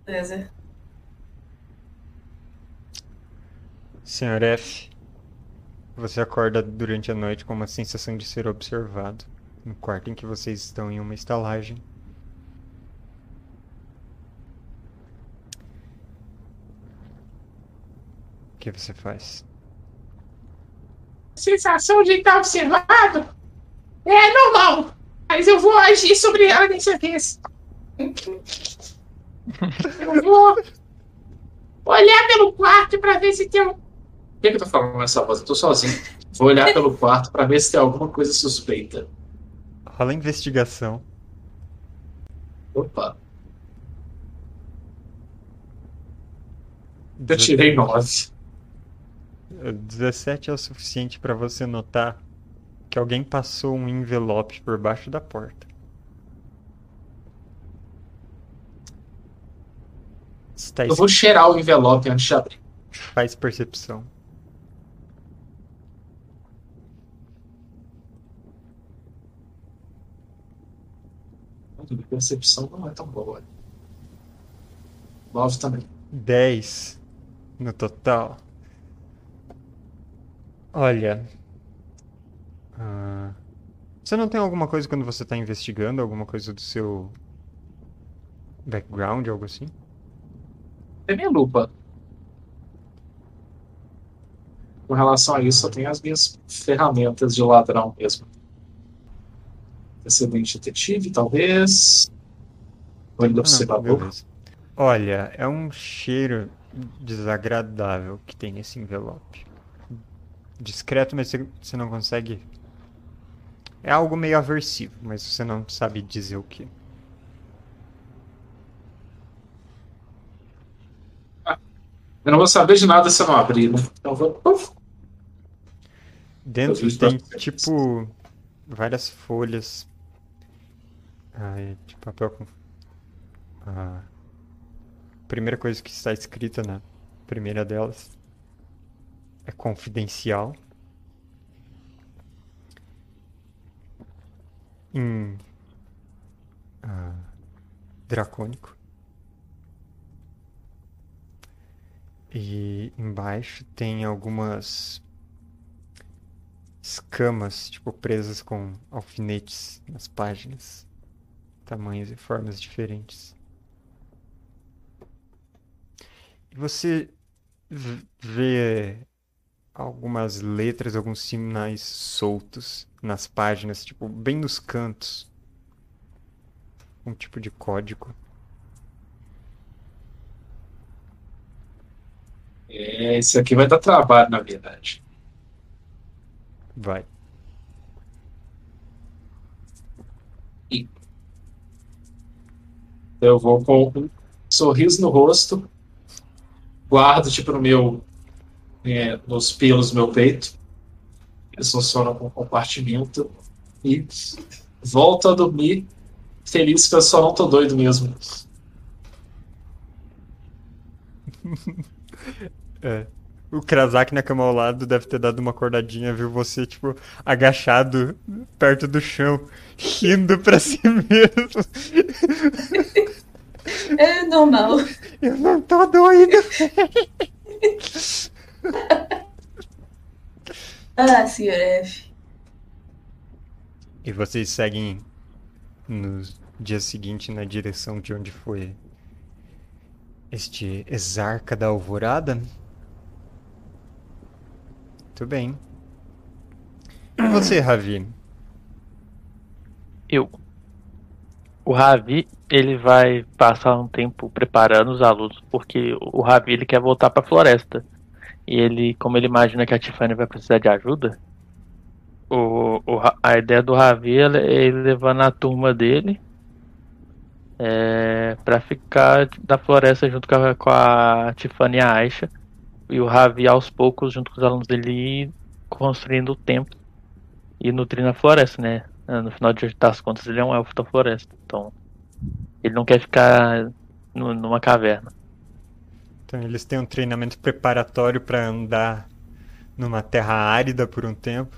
Beleza. Senhor F, você acorda durante a noite com uma sensação de ser observado. No quarto em que vocês estão em uma estalagem. O que você faz? sensação de estar observado é normal, mas eu vou agir sobre ela dessa vez. Eu vou olhar pelo quarto pra ver se tem um. Por que, que eu tô falando nessa voz? Eu tô sozinho. Vou olhar pelo quarto pra ver se tem alguma coisa suspeita. Rola a investigação. Opa. Eu tirei 9. 17 é o suficiente pra você notar que alguém passou um envelope por baixo da porta. Está Eu vou cheirar o envelope antes de abrir. Faz percepção. A percepção não é tão boa. 9 também. 10 no total. Olha. ah, você não tem alguma coisa quando você está investigando? Alguma coisa do seu background, algo assim? É minha lupa. Com relação a isso, eu tenho as minhas ferramentas de ladrão mesmo. Excelente detetive, talvez. Ah, não, observador. Olha, é um cheiro desagradável que tem nesse envelope. Discreto, mas você não consegue. É algo meio aversivo, mas você não sabe dizer o que. Eu não vou saber de nada se eu não abrir, né? Então vou. Dentro tem tipo várias folhas ah, de papel com. A primeira coisa que está escrita na primeira delas é confidencial. Em ah, dracônico. E embaixo tem algumas escamas, tipo, presas com alfinetes nas páginas. Tamanhos e formas diferentes. E você vê algumas letras, alguns sinais soltos nas páginas, tipo, bem nos cantos. Um tipo de código. É, isso aqui vai dar trabalho, na verdade. Vai. Eu vou com um sorriso no rosto, guardo tipo no meu, é, nos pelos do meu peito. Eles funcionam com compartimento e volto a dormir feliz que eu só não tô doido mesmo. [laughs] É. O Krasak na cama ao lado deve ter dado uma acordadinha, viu você, tipo, agachado perto do chão, rindo pra si [laughs] mesmo. É normal. Eu não tô doido. [laughs] Ah, senhor F. E vocês seguem no dia seguinte na direção de onde foi este exarca da alvorada? Muito bem. você, Ravi? Eu. O Ravi, ele vai passar um tempo preparando os alunos, porque o Ravi ele quer voltar pra floresta. E ele, como ele imagina que a Tiffany vai precisar de ajuda, o, o a ideia do Ravi é ele levando a turma dele é, para ficar da floresta junto com a, com a Tiffany e a Aisha. E o Ravi, aos poucos, junto com os alunos dele, construindo o templo e nutrindo a floresta, né? No final de das contas, ele é um elfo da floresta. Então, ele não quer ficar nu- numa caverna. Então eles têm um treinamento preparatório pra andar numa terra árida por um tempo.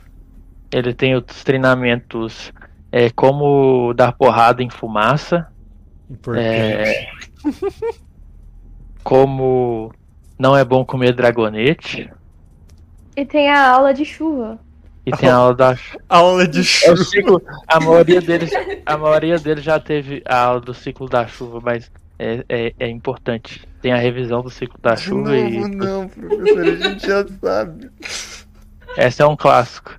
Ele tem outros treinamentos, é, como dar porrada em fumaça, Importante. é, como não é bom comer dragonete, E tem a aula de chuva. E tem a aula da. Aula de É chuva. ciclo, a maioria deles, a maioria deles já teve a aula do ciclo da chuva, mas é, é, é importante. Tem a revisão do ciclo da De chuva novo, e não, professor, a gente já sabe. essa é um clássico.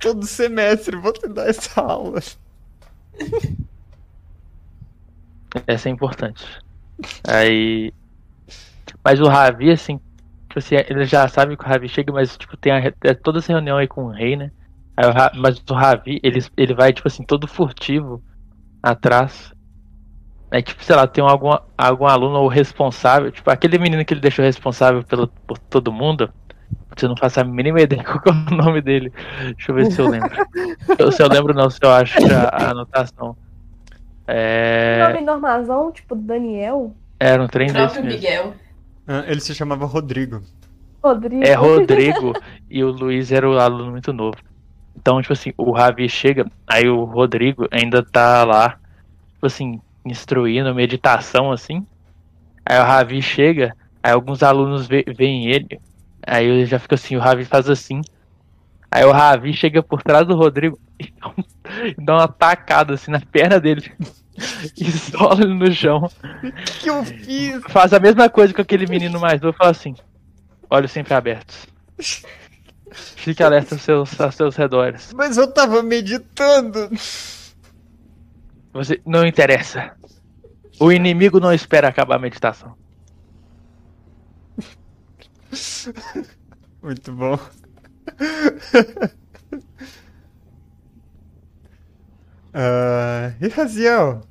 Todo semestre você dá essa aula. Essa é importante. Aí. Mas o Ravi, assim, tipo assim, ele já sabe que o Ravi chega, mas tipo, tem a, é toda essa reunião aí com o rei, né? Aí o mas o Ravi, ele, ele vai, tipo assim, todo furtivo atrás. Aí, tipo, sei lá, tem algum, algum aluno ou responsável, tipo, aquele menino que ele deixou responsável pelo, por todo mundo. Você não faço a mínima ideia [laughs] qual é o nome dele. Deixa eu ver se eu lembro. [laughs] Se eu lembro, não, se eu acho a, a anotação. É. Nome normazão, tipo Daniel, Era um trem O desse próprio mesmo. Ah, ele se chamava Rodrigo. Rodrigo. É Rodrigo [laughs] e o Luiz era o aluno muito novo. Então, tipo assim, o Ravi chega, aí o Rodrigo ainda tá lá, tipo assim, instruindo meditação, assim. Aí o Ravi chega, aí alguns alunos veem ele, aí ele já fica assim, o Ravi faz assim. Aí o Ravi chega por trás do Rodrigo dá [laughs] e dá uma tacada assim na perna dele. [laughs] Isola ele no chão. O que eu fiz? Faz a mesma coisa com aquele menino mais novo e fala assim: olhos sempre abertos. Fique alerta aos seus, aos seus redores. Mas eu tava meditando. Você não interessa. O inimigo não espera acabar a meditação. [laughs] Muito bom. [laughs] Ah, e Raziel?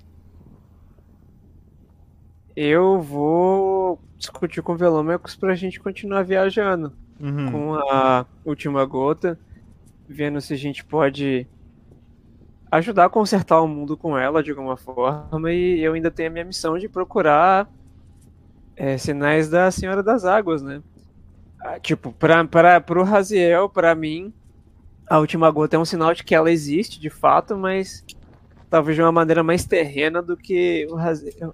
Eu vou discutir com o Velômecos pra gente continuar viajando Uhum. com a última gota, vendo se a gente pode ajudar a consertar o mundo com ela de alguma forma. E eu ainda tenho a minha missão de procurar é, sinais da Senhora das Águas, né? Ah, Tipo, pra, pra, pro Raziel, pra mim, a última gota é um sinal de que ela existe de fato, mas talvez de uma maneira mais terrena do que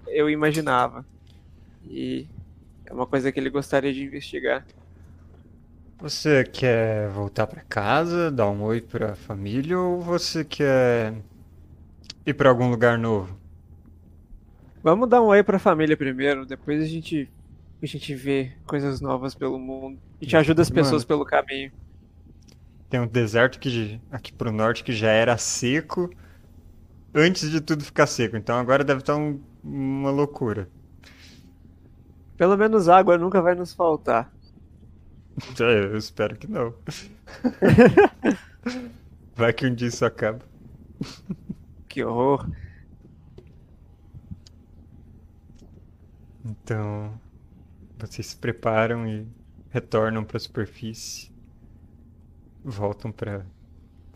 eu imaginava. E é uma coisa que ele gostaria de investigar. Você quer voltar pra casa, dar um oi pra família ou você quer ir pra algum lugar novo? Vamos dar um oi pra família primeiro, depois a gente a gente vê coisas novas pelo mundo. A gente ajuda as pessoas Mano. pelo caminho. Tem um deserto que, aqui pro norte que já era seco antes de tudo ficar seco, então agora deve estar um- uma loucura. Pelo menos água nunca vai nos faltar. [laughs] É, eu espero que não. [laughs] Vai que um dia isso acaba. Que horror. Então, vocês se preparam e retornam para a superfície. Voltam para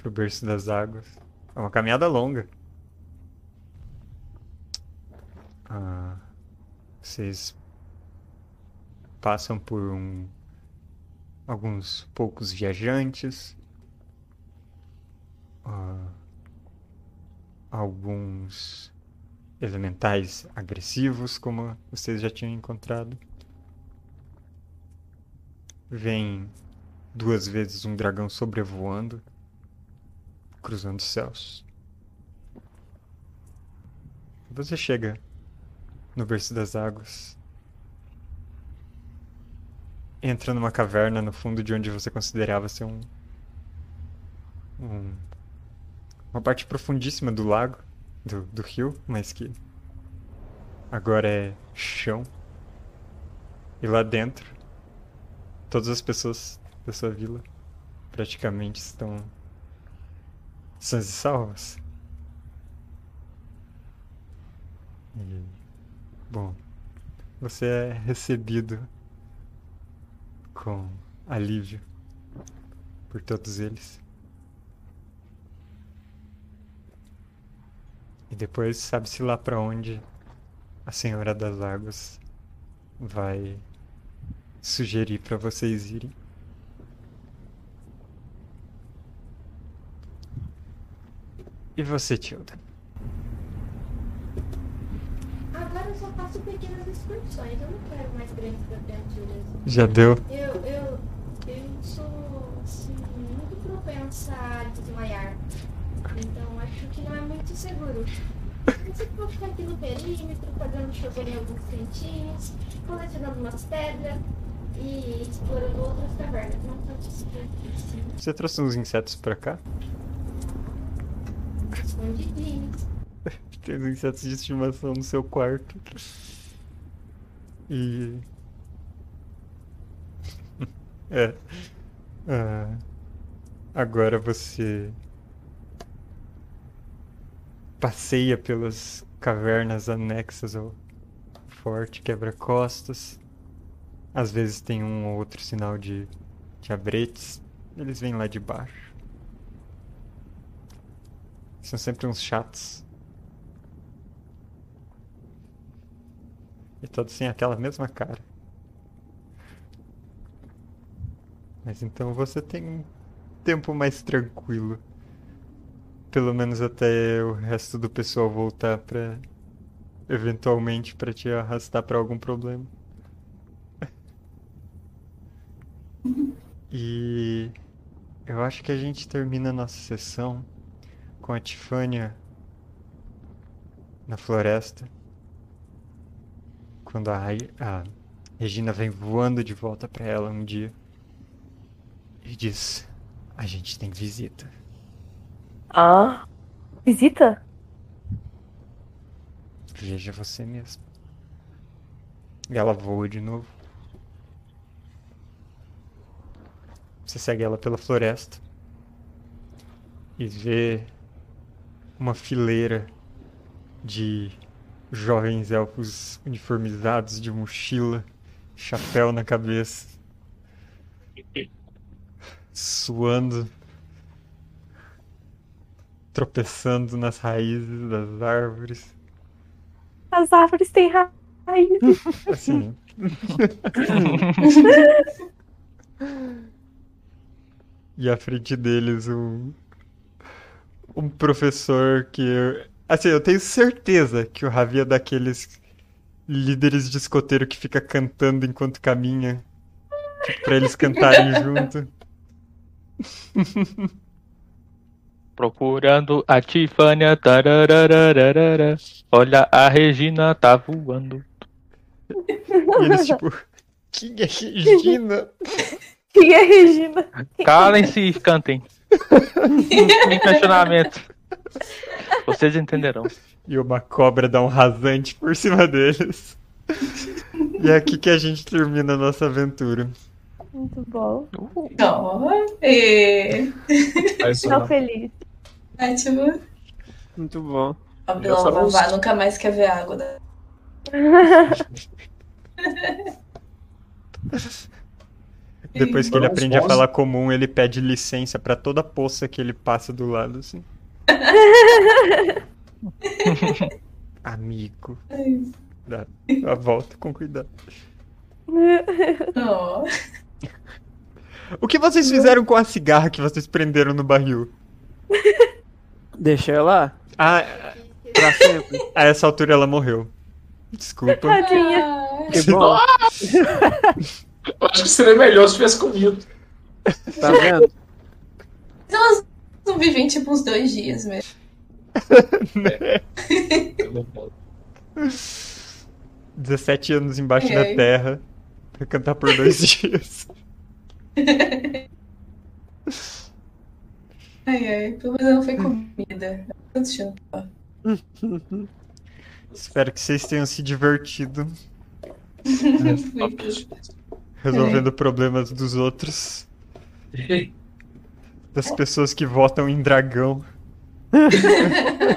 o berço das águas. É uma caminhada longa. Ah, vocês passam por um, alguns poucos viajantes. Ah, alguns elementais agressivos, como vocês já tinham encontrado. Vem duas vezes um dragão sobrevoando, cruzando os céus. Você chega no berço das águas. Entra numa caverna no fundo de onde você considerava ser um, um- uma parte profundíssima do lago, do, do rio, mas que agora é chão. E lá dentro, todas as pessoas da sua vila praticamente estão sãs e salvas. E, bom, você é recebido com alívio por todos eles. E depois sabe-se lá pra onde a Senhora das Águas vai sugerir pra vocês irem. E você, Tilda? Agora eu só faço pequenas excursões, eu não quero mais grandes aventuras. Já deu? Eu, eu, eu sou, assim, muito propensa a desmaiar. Então acho que não é muito seguro. Eu vou ficar aqui no perímetro, fazendo chover em alguns cantinhos, colecionando umas pedras e explorando outras cavernas. Não assim, Você trouxe uns insetos pra cá? [laughs] Tem uns insetos de estimação no seu quarto. E. [laughs] É. Ah, agora você. Passeia pelas cavernas anexas ao forte quebra-costas. Às vezes tem um ou outro sinal de, de abretes. Eles vêm lá de baixo. São sempre uns chatos. E todos têm aquela mesma cara. Mas então você tem um tempo mais tranquilo. Pelo menos até o resto do pessoal voltar pra. eventualmente pra te arrastar pra algum problema. [laughs] E eu acho que a gente termina a nossa sessão com a Tifânia na floresta. Quando a, a Regina vem voando de volta pra ela um dia e diz: A gente tem visita. Ah. Visita? Veja você mesmo. E ela voa de novo. Você segue ela pela floresta e vê uma fileira de jovens elfos uniformizados de mochila, chapéu na cabeça, suando, tropeçando nas raízes das árvores. As árvores têm raiz. [laughs] Assim. [laughs] e à frente deles um um professor que eu- assim, eu tenho certeza que o Ravi é daqueles líderes de escoteiro que fica cantando enquanto caminha, tipo, pra eles cantarem [laughs] junto. Procurando a Tifânia. Olha, a Regina tá voando. E eles tipo, quem é Regina? [laughs] Quem é Regina? Calem-se e cantem. Sem [laughs] questionamento. Vocês entenderão. E uma cobra dá um rasante por cima deles. E é aqui que a gente termina a nossa aventura. Muito bom. Ó, e... Aí só Tô não. feliz. Ótimo. Muito bom. Foram Vavá os- nunca mais quer ver água. Né? [laughs] [laughs] Depois que ele aprende a falar comum, ele pede licença pra toda poça que ele passa do lado, assim. [laughs] Amigo. Dá a volta com cuidado. [laughs] O que vocês fizeram com a cigarra que vocês prenderam no barril? Deixa eu lá. Ah, Pra sempre. a essa altura ela morreu. Desculpa. Tadinha. Que bom. [laughs] Eu acho que seria melhor se tivesse comido. Tá vendo? Elas não vivem tipo uns dois dias mesmo. Né? 17 anos embaixo da É. terra pra cantar por dois [laughs] dias. Ai, ai, pelo menos não foi comida. Tanto jantar. Espero que vocês tenham se divertido [laughs] Fui- resolvendo problemas dos outros, [laughs] das pessoas que votam em dragão. [laughs]